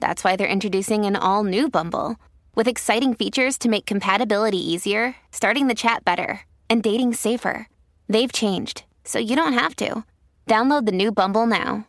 that's why they're introducing an all new Bumble with exciting features to make compatibility easier, starting the chat better, and dating safer. They've changed, so you don't have to. Download the new Bumble now.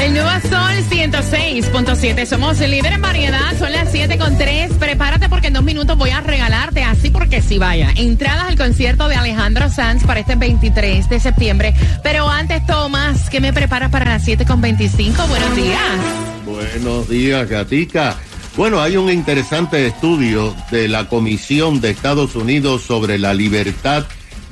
El nuevo Sol 106.7. Somos líder en variedad. Son las 7 con 3. Prepárate porque en dos minutos voy a regalarte, así porque si vaya. Entradas al concierto de Alejandro Sanz para este 23 de septiembre. Pero antes, Tomás, ¿qué me preparas para las 7 con 25? Buenos días. Buenos días, Gatica. Bueno, hay un interesante estudio de la Comisión de Estados Unidos sobre la libertad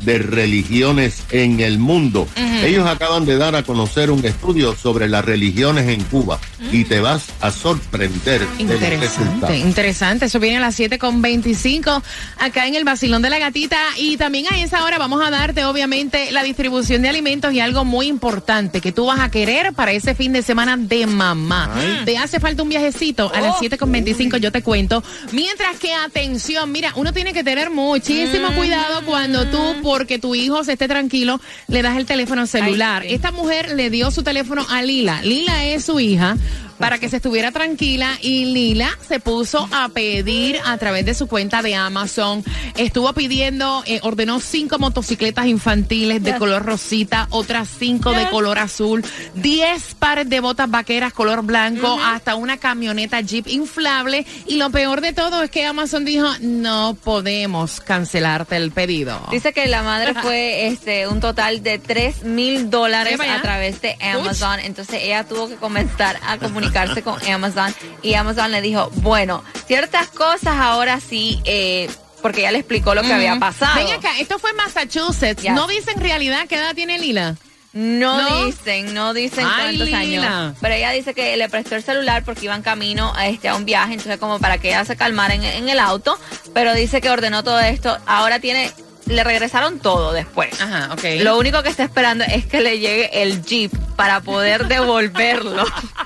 de religiones en el mundo. Ellos acaban de dar a conocer un estudio sobre las religiones en Cuba y te vas a sorprender. Interesante, interesante. Eso viene a las 7 con 25 acá en el Basilón de la Gatita. Y también a esa hora vamos a darte, obviamente, la distribución de alimentos y algo muy importante que tú vas a querer para ese fin de semana de mamá. Te hace falta un viajecito a las 7 con 25, yo te cuento. Mientras que, atención, mira, uno tiene que tener muchísimo cuidado cuando tú porque tu hijo se esté tranquilo, le das el teléfono celular. Esta mujer le dio su teléfono a Lila. Lila es su hija para que se estuviera tranquila y Lila se puso a pedir a través de su cuenta de Amazon. Estuvo pidiendo, eh, ordenó cinco motocicletas infantiles de color rosita, otras cinco de color azul, diez pares de botas vaqueras color blanco, hasta una camioneta Jeep inflable. Y lo peor de todo es que Amazon dijo, no podemos cancelarte el pedido. Dice que la madre fue este un total de tres mil dólares a través de Amazon. Entonces ella tuvo que comenzar a comunicar con Amazon y Amazon le dijo, bueno, ciertas cosas ahora sí, eh, porque ella le explicó lo que había pasado. Ven acá, esto fue Massachusetts. ¿No dice en realidad qué edad tiene Lila? No, dicen, no dicen cuántos años. Pero ella dice que le prestó el celular porque iba en camino a, este, a un viaje, entonces como para que ella se calmara en, en el auto. Pero dice que ordenó todo esto. Ahora tiene le regresaron todo después. Ajá, ok. Lo único que está esperando es que le llegue el Jeep para poder devolverlo.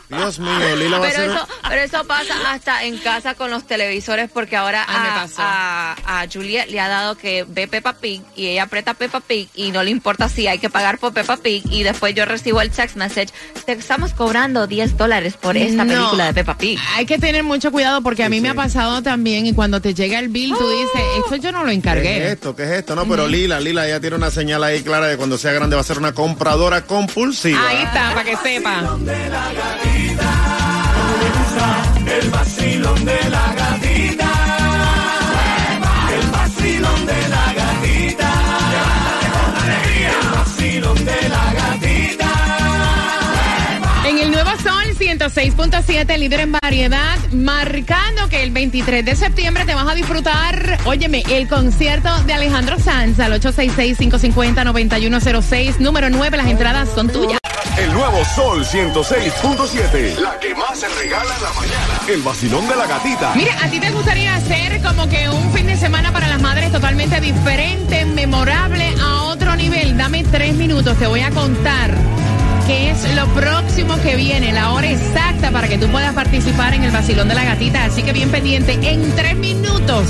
Dios mío, Lila va pero a ser... Eso, pero eso pasa hasta en casa con los televisores porque ahora a, a, a, Juliet le ha dado que ve Peppa Pig y ella aprieta Peppa Pig y no le importa si hay que pagar por Peppa Pig y después yo recibo el text message, te estamos cobrando 10 dólares por esta película de Peppa Pig. Hay que tener mucho cuidado porque a mí me ha pasado también y cuando te llega el bill tú dices, esto yo no lo encargué. ¿Qué es esto? ¿Qué es esto? No, pero Lila, Lila ya tiene una señal ahí clara de cuando sea grande va a ser una compradora compulsiva. Ahí está, para que sepa. El vacilón de la gatita. El vacilón de la gatita. El vacilón de la gatita. En el Nuevo Sol 106.7, líder en variedad, marcando que el 23 de septiembre te vas a disfrutar, óyeme, el concierto de Alejandro Sanz al 866-550-9106, número 9, las entradas son tuyas. El nuevo Sol 106.7. La que más se regala en la mañana. El vacilón de la gatita. Mira, ¿a ti te gustaría hacer como que un fin de semana para las madres totalmente diferente, memorable, a otro nivel? Dame tres minutos, te voy a contar qué es lo próximo que viene, la hora exacta para que tú puedas participar en el vacilón de la gatita. Así que bien pendiente, en tres minutos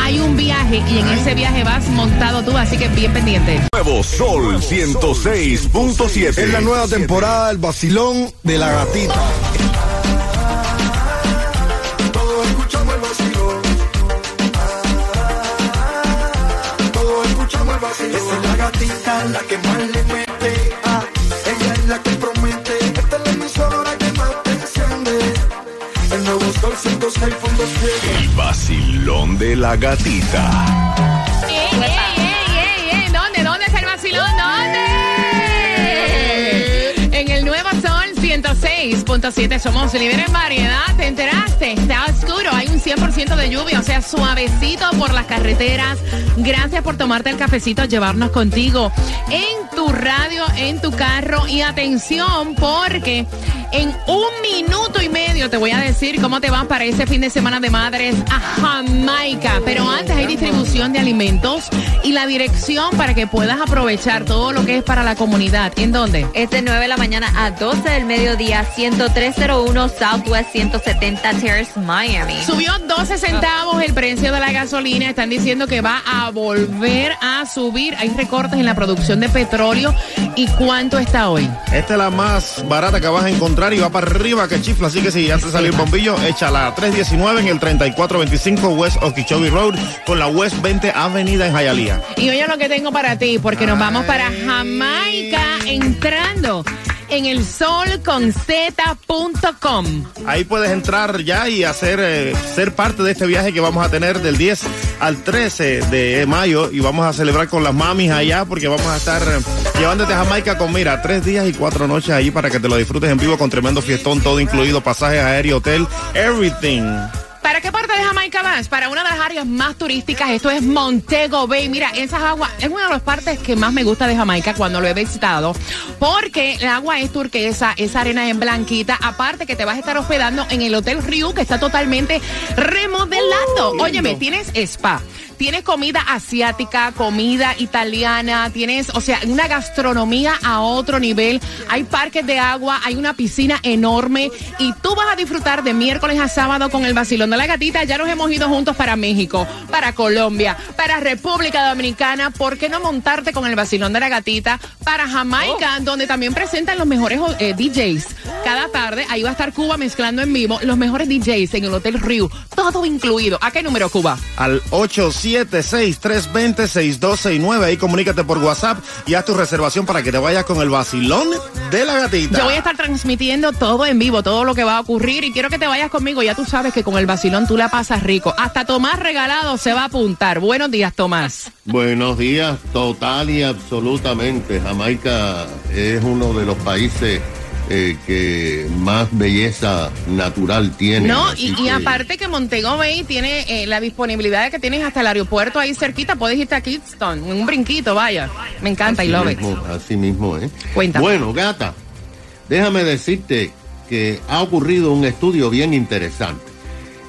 hay un viaje y en ese viaje vas montado tú, así que bien pendiente. Nuevo Sol 106.7. Es la nueva temporada del vacilón de la gatita. Todos escuchamos el vacilón. Todos escuchamos el vacilón. Esa es la gatita, la que más le la que promete. Esta es la emisora que más te enciende. El nuevo Sol 106.7. El vacilón de la gatita. ¡Ey, ey, ey, ey, ey! ¿Dónde? ¿Dónde está el vacilón? ¿Dónde? En el Nuevo Sol 106.7 somos líder en variedad. ¿Te enteraste? Está oscuro, hay un 100% de lluvia, o sea, suavecito por las carreteras. Gracias por tomarte el cafecito, llevarnos contigo en radio, en tu carro. Y atención, porque en un minuto y medio te voy a decir cómo te vas para ese fin de semana de madres a Jamaica. Pero antes hay distribución de alimentos y la dirección para que puedas aprovechar todo lo que es para la comunidad. ¿En dónde? Es de 9 de la mañana a 12 del mediodía, 10301 Southwest 170 Terrace, Miami. Subió 12 centavos el precio de la gasolina. Están diciendo que va a volver a subir. Hay recortes en la producción de petróleo. ¿Y cuánto está hoy? Esta es la más barata que vas a encontrar y va para arriba que chifla. Así que si ya te salió el bombillo, échala. 319 en el 3425 West Okeechobee Road con la West 20 Avenida en Hialeah. Y oye lo que tengo para ti, porque nos vamos para Jamaica entrando en el solconzeta.com. Ahí puedes entrar ya y hacer eh, ser parte de este viaje que vamos a tener del 10 al 13 de mayo y vamos a celebrar con las mamis allá porque vamos a estar llevándote a Jamaica con mira tres días y cuatro noches allí para que te lo disfrutes en vivo con tremendo fiestón todo incluido pasajes aéreo hotel everything. ¿Para qué parte de Jamaica vas? Para una de las áreas más turísticas, esto es Montego Bay. Mira, esas aguas es una de las partes que más me gusta de Jamaica cuando lo he visitado, porque el agua es turquesa, esa arena es blanquita, aparte que te vas a estar hospedando en el Hotel Ryu, que está totalmente remodelado. Óyeme, tienes spa Tienes comida asiática, comida italiana, tienes, o sea, una gastronomía a otro nivel. Hay parques de agua, hay una piscina enorme y tú vas a disfrutar de miércoles a sábado con el vacilón de la gatita. Ya nos hemos ido juntos para México, para Colombia, para República Dominicana. ¿Por qué no montarte con el vacilón de la gatita para Jamaica, oh. donde también presentan los mejores eh, DJs? Cada tarde ahí va a estar Cuba mezclando en vivo los mejores DJs en el Hotel Rio, todo incluido. ¿A qué número Cuba? Al 800 763206269. Ahí comunícate por WhatsApp y haz tu reservación para que te vayas con el vacilón de la gatita. Yo voy a estar transmitiendo todo en vivo, todo lo que va a ocurrir y quiero que te vayas conmigo. Ya tú sabes que con el vacilón tú la pasas rico. Hasta Tomás Regalado se va a apuntar. Buenos días, Tomás. Buenos días, total y absolutamente. Jamaica es uno de los países eh, que más belleza natural tiene. No, y, aparte que Montego Bay tiene eh, la disponibilidad de que tienes hasta el aeropuerto ahí cerquita, puedes irte a Kingston, un brinquito, vaya. Me encanta y lo mismo, Así mismo, ¿eh? Cuéntame. Bueno, gata, déjame decirte que ha ocurrido un estudio bien interesante.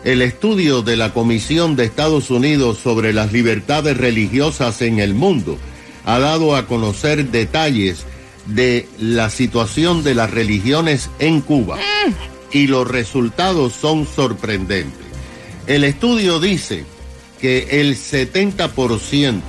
El estudio de la Comisión de Estados Unidos sobre las libertades religiosas en el mundo ha dado a conocer detalles de la situación de las religiones en Cuba y los resultados son sorprendentes. El estudio dice que el 70%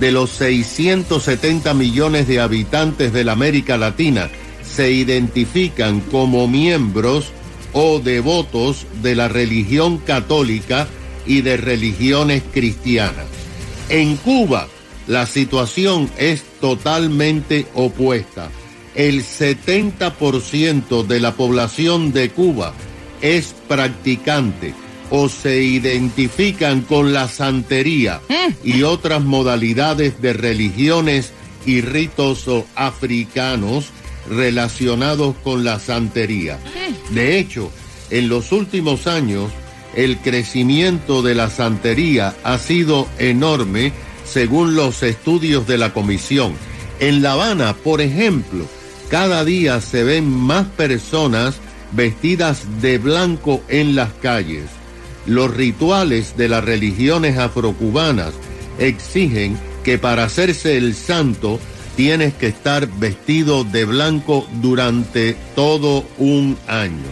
de los 670 millones de habitantes de la América Latina se identifican como miembros o devotos de la religión católica y de religiones cristianas. En Cuba, la situación es totalmente opuesta. El 70% de la población de Cuba es practicante o se identifican con la santería y otras modalidades de religiones y ritos africanos relacionados con la santería. De hecho, en los últimos años, el crecimiento de la santería ha sido enorme según los estudios de la comisión. En La Habana, por ejemplo, cada día se ven más personas vestidas de blanco en las calles. Los rituales de las religiones afrocubanas exigen que para hacerse el santo tienes que estar vestido de blanco durante todo un año.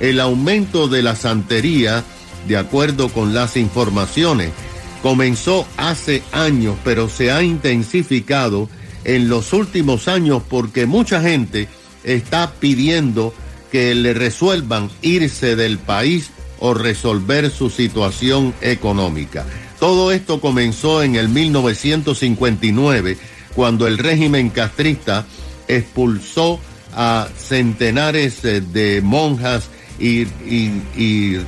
El aumento de la santería, de acuerdo con las informaciones, comenzó hace años, pero se ha intensificado en los últimos años porque mucha gente está pidiendo que le resuelvan irse del país o resolver su situación económica. Todo esto comenzó en el 1959, cuando el régimen castrista expulsó a centenares eh, de monjas y, y y,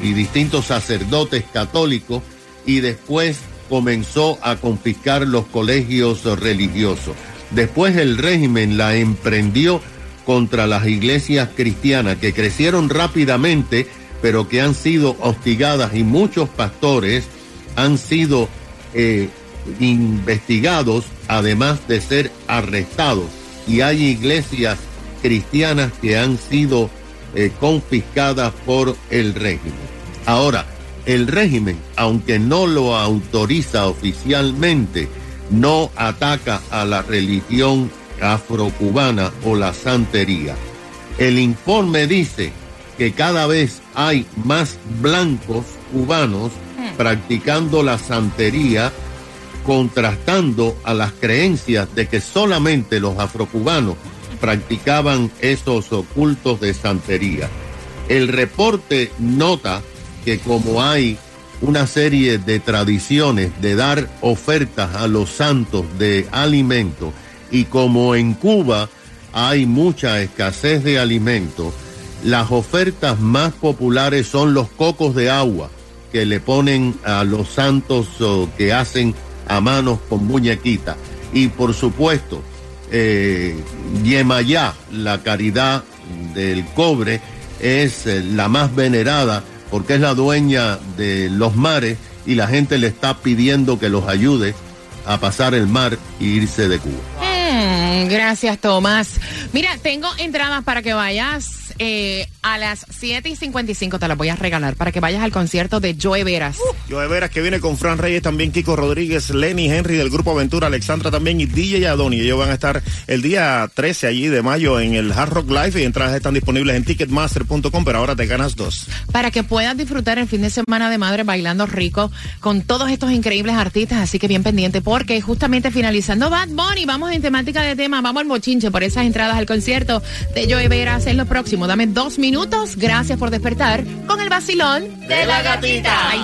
distintos sacerdotes católicos y después comenzó a confiscar los colegios religiosos. Después el régimen la emprendió contra las iglesias cristianas que crecieron rápidamente pero que han sido hostigadas y muchos pastores han sido eh, investigados además de ser arrestados y hay iglesias cristianas que han sido eh, confiscadas por el régimen. Ahora, el régimen, aunque no lo autoriza oficialmente, no ataca a la religión afrocubana o la santería. El informe dice que cada vez hay más blancos cubanos hmm. practicando la santería, contrastando a las creencias de que solamente los afrocubanos practicaban esos ocultos de santería. El reporte nota que como hay una serie de tradiciones de dar ofertas a los santos de alimentos y como en Cuba hay mucha escasez de alimentos, las ofertas más populares son los cocos de agua que le ponen a los santos que hacen a manos con muñequita. Y por supuesto, eh, Yemayá, la caridad del cobre, es eh, la más venerada porque es la dueña de los mares y la gente le está pidiendo que los ayude a pasar el mar e irse de Cuba. Mm, gracias, Tomás. Mira, tengo entradas para que vayas eh, a las 7 y 55 te las voy a regalar para que vayas al concierto de Joe Veras. Uh, Joe Veras que viene con Fran Reyes, también Kiko Rodríguez, Lenny Henry del Grupo Aventura, Alexandra también y DJ Adoni. Ellos van a estar el día 13 allí de mayo en el Hard Rock Live y entradas están disponibles en ticketmaster.com, pero ahora te ganas dos. Para que puedas disfrutar el fin de semana de madre bailando rico con todos estos increíbles artistas, así que bien pendiente porque justamente finalizando Bad Bunny, vamos en temática de tema, vamos al mochinche por esas entradas al concierto de Joe Veras en lo próximo. Dame dos minutos. Gracias por despertar con el vacilón de la gatita. Ahí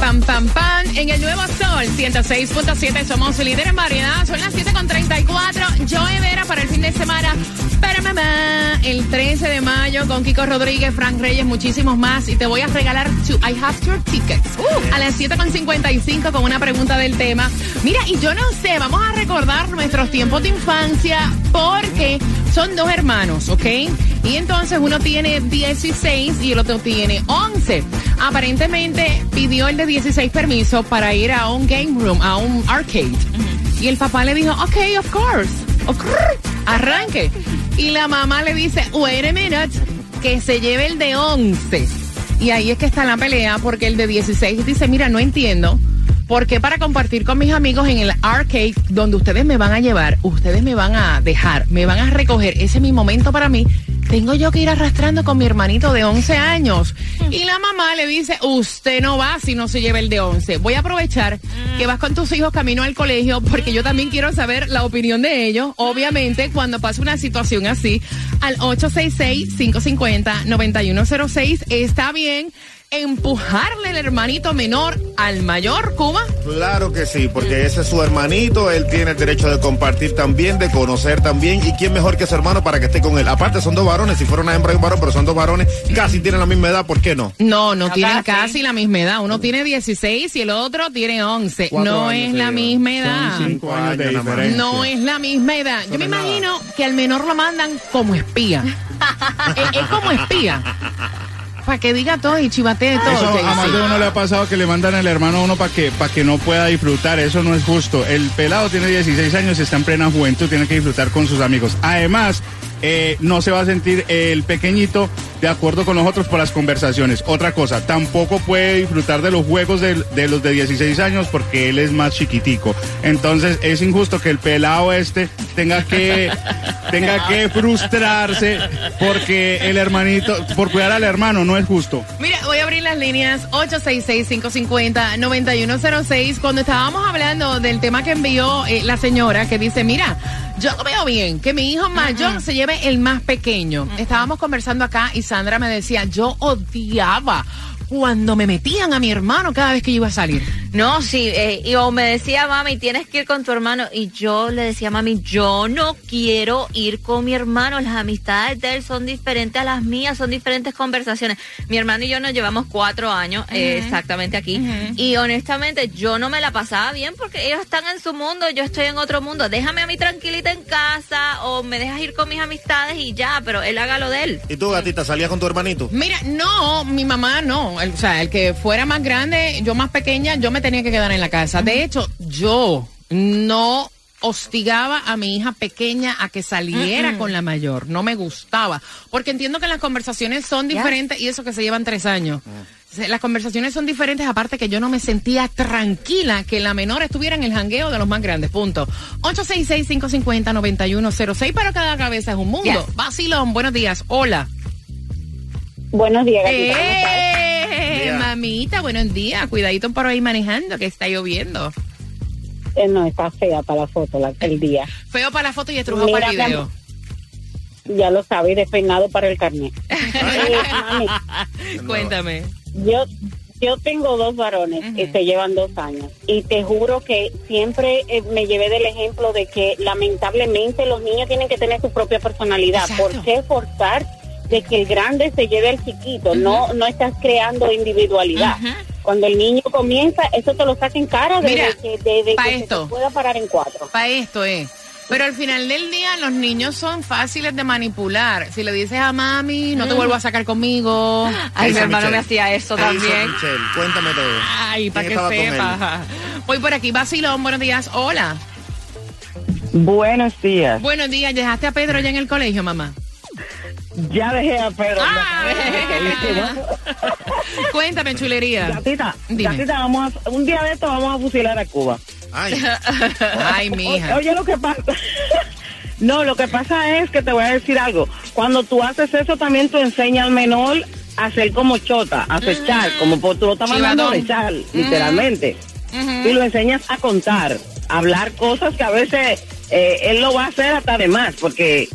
pam, pam, pam. En el nuevo Sol 106.7 somos líderes en variedad. Son las 7.34. Joe Vera para el fin de semana mamá, el 13 de mayo con Kiko Rodríguez, Frank Reyes, muchísimos más. Y te voy a regalar two I Have Your Tickets uh, a las 7.55 con una pregunta del tema. Mira, y yo no sé, vamos a recordar nuestros tiempos de infancia porque son dos hermanos, ¿ok? Y entonces uno tiene 16 y el otro tiene 11. Aparentemente pidió el de 16 permiso para ir a un game room, a un arcade. Y el papá le dijo, ok, of course. Arranque. Y la mamá le dice, wait a minute, que se lleve el de 11. Y ahí es que está la pelea, porque el de 16 dice, mira, no entiendo. ¿Por qué para compartir con mis amigos en el arcade donde ustedes me van a llevar, ustedes me van a dejar, me van a recoger? Ese es mi momento para mí tengo yo que ir arrastrando con mi hermanito de 11 años. Y la mamá le dice, usted no va si no se lleva el de 11. Voy a aprovechar que vas con tus hijos camino al colegio porque yo también quiero saber la opinión de ellos. Obviamente, cuando pasa una situación así, al 866-550-9106, está bien empujarle el hermanito menor al mayor, Cuba? Claro que sí, porque ese es su hermanito, él tiene el derecho de compartir también, de conocer también, y quién mejor que su hermano para que esté con él. Aparte son dos varones, si fuera una hembra y un varón, pero son dos varones, casi tienen la misma edad, ¿por qué no? No, no, tienen casi. la misma edad. Uno tiene 16 y el otro tiene 11. no es la misma edad. No es la misma edad. Yo me imagino que al menor lo mandan como espía. es como espía. Para que diga todo y chivatee todo. Eso a más de uno le ha pasado que le mandan al hermano a uno para que, para que no pueda disfrutar. Eso no es justo. El pelado tiene 16 años, está en plena juventud, tiene que disfrutar con sus amigos. Además, eh, no se va a sentir el pequeñito de acuerdo con nosotros por las conversaciones. Otra cosa, tampoco puede disfrutar de los juegos de, los de 16 años porque él es más chiquitico. Entonces es injusto que el pelado este tenga que, tenga que frustrarse porque el hermanito, por cuidar al hermano, no es justo. Mira, voy a abrir las líneas 866-550-9106. Cuando estábamos hablando del tema que envió eh, la señora que dice, mira, yo lo veo bien, que mi hijo mayor se lleve el más pequeño. Estábamos conversando acá y Sandra me decía, yo odiaba cuando me metían a mi hermano cada vez que iba a salir. No, sí, eh, y o me decía mami, tienes que ir con tu hermano. Y yo le decía mami, yo no quiero ir con mi hermano. Las amistades de él son diferentes a las mías, son diferentes conversaciones. Mi hermano y yo nos llevamos cuatro años eh, exactamente aquí. Y honestamente, yo no me la pasaba bien porque ellos están en su mundo, yo estoy en otro mundo. Déjame a mí tranquilita en casa o me dejas ir con mis amistades y ya, pero él haga lo de él. ¿Y tú, gatita, salías con tu hermanito? Mira, no, mi mamá no. o sea, el que fuera más grande, yo más pequeña, yo me tenía que quedar en la casa. De hecho, yo no hostigaba a mi hija pequeña a que saliera con la mayor. No me gustaba. Porque entiendo que las conversaciones son diferentes y eso que se llevan tres años. Las conversaciones son diferentes, aparte que yo no me sentía tranquila que la menor estuviera en el jangueo de los más grandes. Punto. 866-550-9106, pero cada cabeza es un mundo. Basilón, buenos días. Hola. Buenos días, gatita. Eh, mamita, buenos días. Cuidadito por ahí manejando, que está lloviendo. Eh, no, está fea para la foto el día. Feo para la foto y estrujado para el video. Ya lo sabes, despeinado para el carnet. Eh, Cuéntame. Yo yo tengo dos varones que se llevan dos años y te juro que siempre eh, me llevé del ejemplo de que lamentablemente los niños tienen que tener su propia personalidad. ¿Por qué forzar de que el grande se lleve al chiquito? No no estás creando individualidad. Cuando el niño comienza, eso te lo saca en cara de, que, de, que se pueda parar en cuatro. Para esto es. Pero al final del día los niños son fáciles de manipular. Si le dices a mami, no te vuelvo a sacar conmigo. Ay, mi hermano me hacía eso también. cuéntame todo. Ay, para que sepa. Voy por aquí, Basilón, buenos días. Hola. Buenos días. Buenos días. ¿Dejaste a Pedro ya en el colegio, mamá? Ya dejé a Pedro. Ah, Cuéntame, chulería. Gatita, gatita vamos a, un día de esto vamos a fusilar a Cuba. Ay, Ay mija. Oye, lo que pasa... No, lo que pasa es que te voy a decir algo. Cuando tú haces eso, también tú enseñas al menor a ser como chota, a fechar, como tú lo estás mandando a echar, literalmente. Y lo enseñas a contar, a hablar cosas que a veces eh, él lo va a hacer hasta de más, porque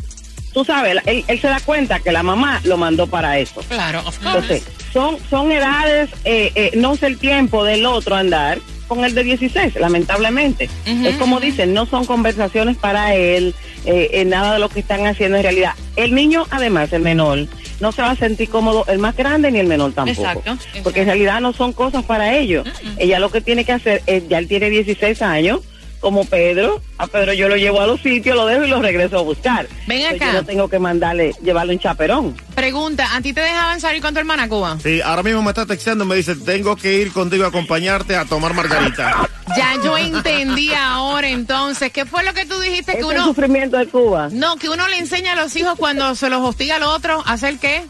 tú sabes, él, se da cuenta que la mamá lo mandó para eso. Claro, Entonces, son, son edades, eh, eh, no es el tiempo del otro andar con el de 16, lamentablemente. es como dicen, no son conversaciones para él, eh, nada de lo que están haciendo en realidad. El niño, además, el menor, no se va a sentir cómodo el más grande ni el menor tampoco. Exacto, Porque en realidad no son cosas para ellos. Ella lo que tiene que hacer es, ya él tiene 16 años, como Pedro, a Pedro yo lo llevo a los sitios, lo dejo y lo regreso a buscar. Ven acá. yo no tengo que mandarle, llevarle un chaperón. Pregunta, ¿a ti te dejaban salir con tu hermana Cuba? Sí, ahora mismo me está texteando, me dice, tengo que ir contigo a acompañarte a tomar margarita. ya yo entendí ahora entonces, ¿qué fue lo que tú dijiste que uno... El sufrimiento de Cuba. No, que uno le enseña a los hijos cuando se los hostiga al otro, ¿a hacer qué?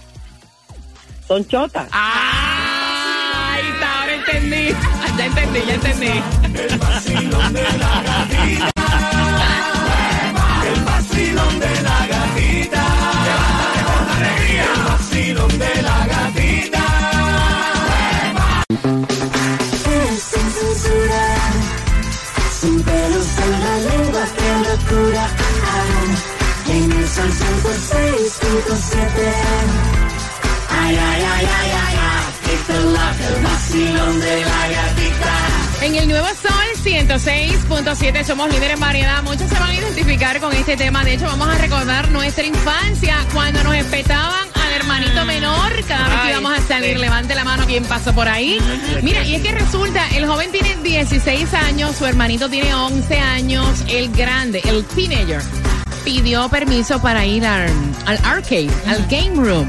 Son chotas. ¡Ay! Ahora entendí. Ya entendí, ya entendí. El vacilón de la gatita. El vacilón de la gatita. Levántate con alegría. El vacilón de la gatita. Sin censura. Sin pelos en la lengua, qué locura. En el sol 106.7. Ay, ay, ay, ay, ay, ay. It's el vacilón de la gatita. En el nuevo Sol 106.7 somos líderes en variedad. Muchos se van a identificar con este tema. De hecho, vamos a recordar nuestra infancia cuando nos espetaban al hermanito menor. Cada vez que íbamos a salir, levante la mano quien pasó por ahí. Mira, y es que resulta, el joven tiene 16 años, su hermanito tiene 11 años, el grande, el teenager, pidió permiso para ir al, al arcade, al game room.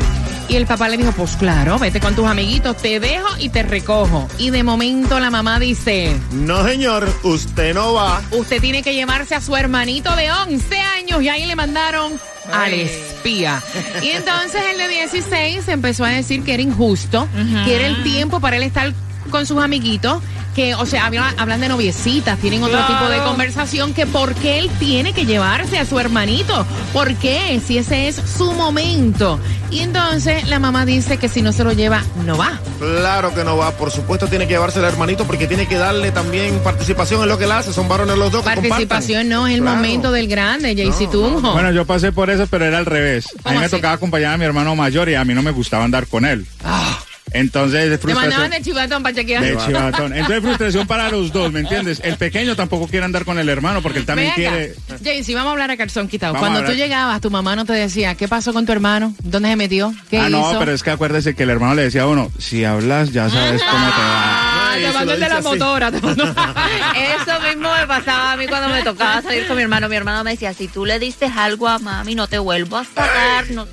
Y el papá le dijo, pues claro, vete con tus amiguitos, te dejo y te recojo. Y de momento la mamá dice, no señor, usted no va. Usted tiene que llevarse a su hermanito de 11 años y ahí le mandaron al espía. Y entonces el de 16 empezó a decir que era injusto, que era el tiempo para él estar con sus amiguitos que, o sea, hablan, de noviecitas, tienen otro tipo de conversación, que por qué él tiene que llevarse a su hermanito, por qué, si ese es su momento. Y entonces la mamá dice que si no se lo lleva, no va. Claro que no va, por supuesto tiene que llevarse al hermanito porque tiene que darle también participación en lo que él hace, son varones los dos. Participación no, es el momento del grande, Jaycee Tunjo. Bueno, yo pasé por eso, pero era al revés. A mí me tocaba acompañar a mi hermano mayor y a mí no me gustaba andar con él. Ah. Entonces, Te frustración. mandaban de chivatón para chequear. De chivatón. Entonces, frustración para los dos, ¿me entiendes? El pequeño tampoco quiere andar con el hermano porque él también quiere. Jaycee, vamos a hablar a calzón quitado. Vamos Cuando tú llegabas, tu mamá no te decía, ¿qué pasó con tu hermano? ¿Dónde se metió? ¿Qué ah, hizo? no, pero es que acuérdese que el hermano le decía a uno, si hablas ya sabes cómo te va. Ah, te mandó el de la motora. te Eso mismo me pasaba a mí cuando me tocaba salir con mi hermano. Mi hermano me decía, si tú le diste algo a mami, no te vuelvo a sacar. No.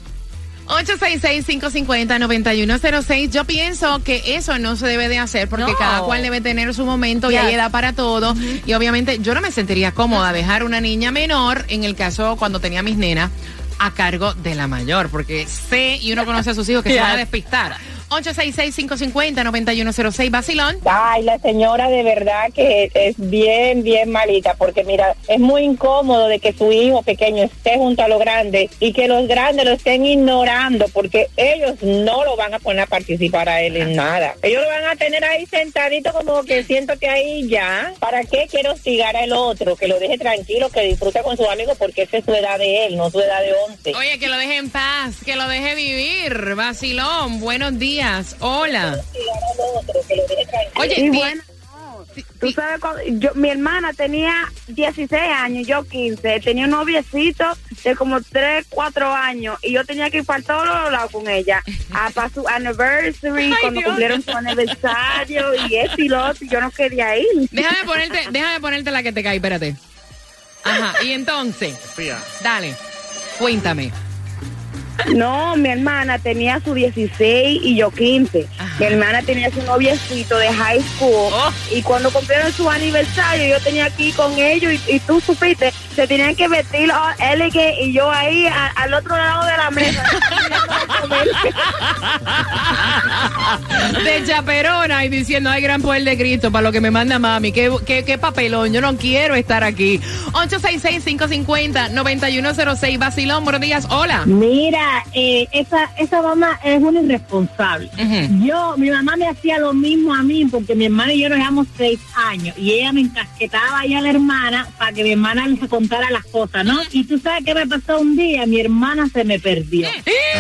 866-550-9106. Yo pienso que eso no se debe de hacer porque No. cada cual debe tener su momento y hay edad para todo. Y obviamente yo no me sentiría cómoda dejar una niña menor, en el caso cuando tenía mis nenas, a cargo de la mayor, porque sé y uno conoce a sus hijos que se van a despistar. 866-550-9106, Basilón. Ay, la señora de verdad que es bien, bien malita, porque mira, es muy incómodo de que su hijo pequeño esté junto a los grandes y que los grandes lo estén ignorando, porque ellos no lo van a poner a participar a él en nada. Ellos lo van a tener ahí sentadito como que siento que ahí ya. ¿Para qué quiero hostigar al otro? Que lo deje tranquilo, que disfrute con sus amigos, porque esa es su edad de él, no su edad de 11. Oye, que lo deje en paz, que lo deje vivir. Basilón, buenos días. Hola. Oye, Y bueno, tú sabes, cuando- yo, mi hermana tenía 16 años, yo 15, tenía un noviecito de como 3, 4 años y yo tenía que ir para todos los lados con ella, a para su anniversary, cuando cumplieron su aniversario y esto y lo otro, y yo no quería ir. Déjame ponerte, déjame ponerte la que te cae, espérate. Ajá, y entonces, dale, cuéntame. No, mi hermana tenía su 16 y yo 15. Mi hermana tenía su noviecito de high school y cuando cumplieron su aniversario yo tenía ir con ellos y, y tú supiste, se tenían que vestir all elegant y yo ahí a- al otro lado de la mesa. De chaperona y diciendo, ay, gran poder de Cristo, para lo que me manda mami. Qué, qué, qué papelón, yo no quiero estar aquí. 866-550-9106. Basilón, buenos días, hola. Mira, eh, esa, esa mamá es una irresponsable. Yo, mi mamá me hacía lo mismo a mí porque mi hermana y yo nos llevamos seis años y ella me encasquetaba ahí a la hermana para que mi hermana le contara las cosas, ¿no? Y tú sabes qué me pasó un día, mi hermana se me perdió.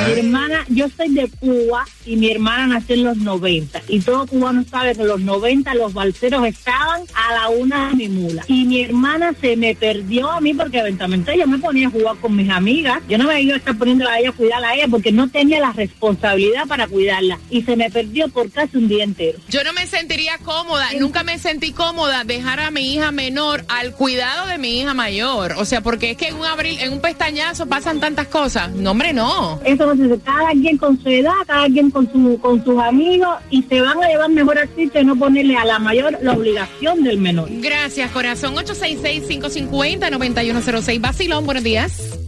Mi hermana, yo soy de Cuba y mi hermana nació en los 90 y todo cubano sabe que en los 90 los balseros estaban a la una de mi mula y mi hermana se me perdió a mí porque eventualmente yo me ponía a jugar con mis amigas, yo no me iba a estar poniendo a ella a cuidarla a ella porque no tenía la responsabilidad para cuidarla y se me perdió por casi un día entero. Yo no me sentiría cómoda, nunca me sentí cómoda dejar a mi hija menor al cuidado de mi hija mayor. O sea, porque es que en un abril, en un pestañazo pasan tantas cosas. No, hombre, no. Eso no se dice, cada quien con su edad, cada quien con su con sus amigos y se van a llevar mejor al sitio y no ponerle a la mayor la obligación del menor. Gracias, corazón. 866-550-9106. Basilón, buenos días.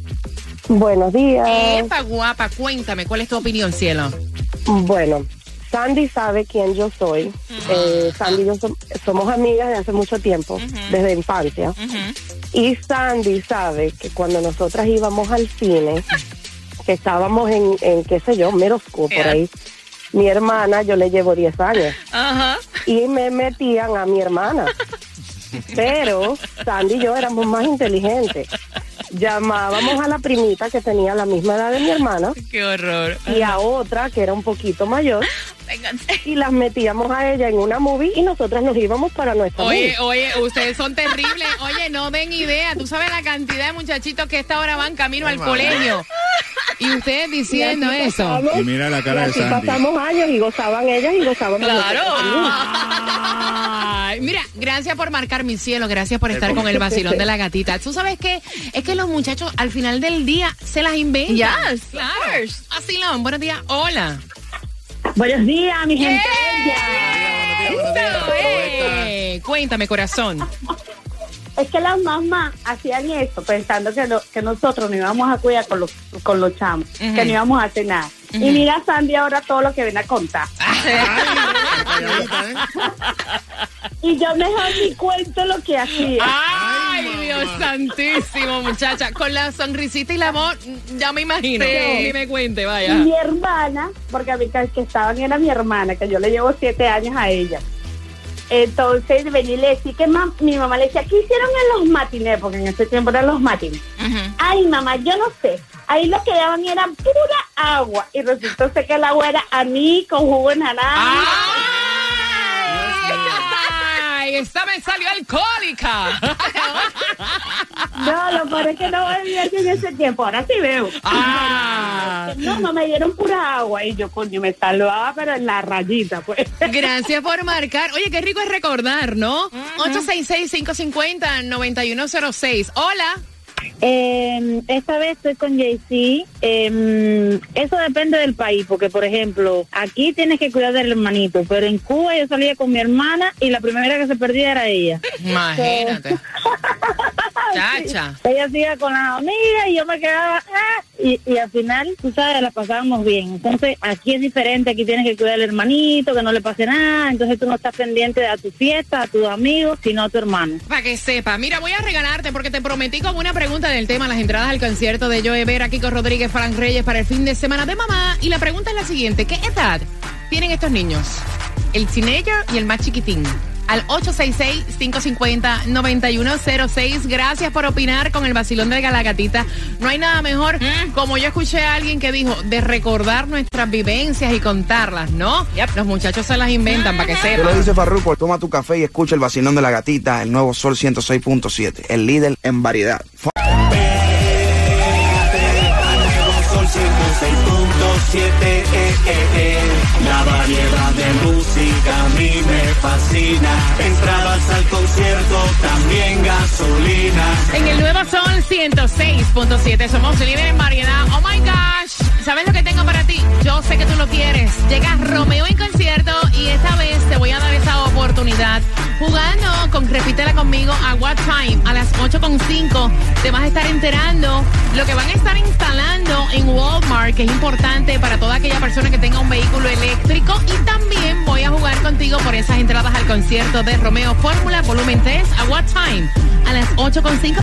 Buenos días. Epa, guapa, cuéntame, ¿cuál es tu opinión, cielo? Bueno, Sandy sabe quién yo soy. Eh, Sandy y yo som- somos amigas de hace mucho tiempo, desde infancia. Y Sandy sabe que cuando nosotras íbamos al cine, que estábamos en, en qué sé yo, school, por ahí, mi hermana, yo le llevo 10 años. Ajá. Y me metían a mi hermana. Pero Sandy y yo éramos más inteligentes. Llamábamos a la primita que tenía la misma edad de mi hermana Qué horror. y a otra que era un poquito mayor y las metíamos a ella en una movie y nosotras nos íbamos para nuestra Oye, movie. oye, ustedes son terribles. Oye, no den idea. Tú sabes la cantidad de muchachitos que a esta hora van camino al colegio. Y ustedes diciendo Y eso. pasamos, Y mira la cara y de Sandy. pasamos años y gozaban ellas y gozábamos Claro. Ay, mira, gracias por marcar mi cielo, gracias por estar con el vacilón de la gatita. ¿Tú sabes qué? Es que los muchachos al final del día se las inventan. Yes, claro. Vacilón, buenos días. Hola. Buenos días, mi gente. Eso, eh. Cuéntame, corazón. Es que las mamás hacían esto pensando que, lo- que nosotros nos íbamos a cuidar con los, con los chamos, que no íbamos a hacer nada. Y mira Sandy ahora todo lo que viene a contar. Y yo mejor ni cuento lo que hacía. Ay, Dios santísimo, muchacha. Con la sonrisita y la voz, ya me imagino. Sí. Ni me cuente, vaya. mi hermana, porque a mí que que estaban era mi hermana, que yo le llevo siete años a ella. Entonces venía y le decía que mam- mi mamá le decía, ¿qué hicieron en los matines? Porque en ese tiempo eran los matines. Ay, mamá, yo no sé. ahí lo que daban era pura agua. Y resultó ser que el agua era mí con jugo de naranja. Esta me salió alcohólica. No, lo peor es que no bebía en ese tiempo, ahora sí veo. Ah. No, no me dieron pura agua y yo, coño, me salvaba, pero en la rayita, pues. Gracias por marcar. Oye, qué rico es recordar, ¿no? 866-550-9106. Hola. Eh, esta vez estoy con JC. Eh, eso depende del país, porque por ejemplo, aquí tienes que cuidar del hermanito, pero en Cuba yo salía con mi hermana y la primera que se perdía era ella. Imagínate. Ella iba con la amiga y yo me quedaba, ah, y, y al final, tú sabes, la pasábamos bien. Entonces, aquí es diferente, aquí tienes que cuidar al hermanito, que no le pase nada, entonces tú no estás pendiente a tu fiesta, a tus amigos, sino a tu hermano. Para que sepa. Mira, voy a regalarte porque te prometí como una pregunta del tema las entradas al concierto de Joe Vera, Kiko Rodríguez, Frank Reyes para el fin de semana de mamá. Y la pregunta es la siguiente: ¿qué edad tienen estos niños? El teenager y el más chiquitín. Al 866-550-9106. Gracias por opinar con el vacilón de Galagatita. No hay nada mejor, como yo escuché a alguien que dijo, de recordar nuestras vivencias y contarlas, ¿no? Los muchachos se las inventan para que Yo le sepan. dice Farruko, toma tu café y escucha el vacilón de la gatita, el nuevo Sol 106.7, el líder en variedad. Sol 106.7, eh, eh, eh. la variedad de música a mí me fascina. Entradas al concierto, también gasolina. En el nuevo Sol 106.7 somos líderes en variedad. Oh my gosh, ¿sabes lo que tengo para ti? Yo sé que tú lo quieres. Llega Romeo en concierto y esta vez te voy a dar esa oportunidad. Jugando con Repítela conmigo a What Time a las 8.5 te vas a estar enterando lo que van a estar instalando en Walmart, que es importante para toda aquella persona que tenga un vehículo eléctrico. Y también voy a jugar contigo por esas entradas al concierto de Romeo Fórmula Volumen 3 a What Time a las 8.5.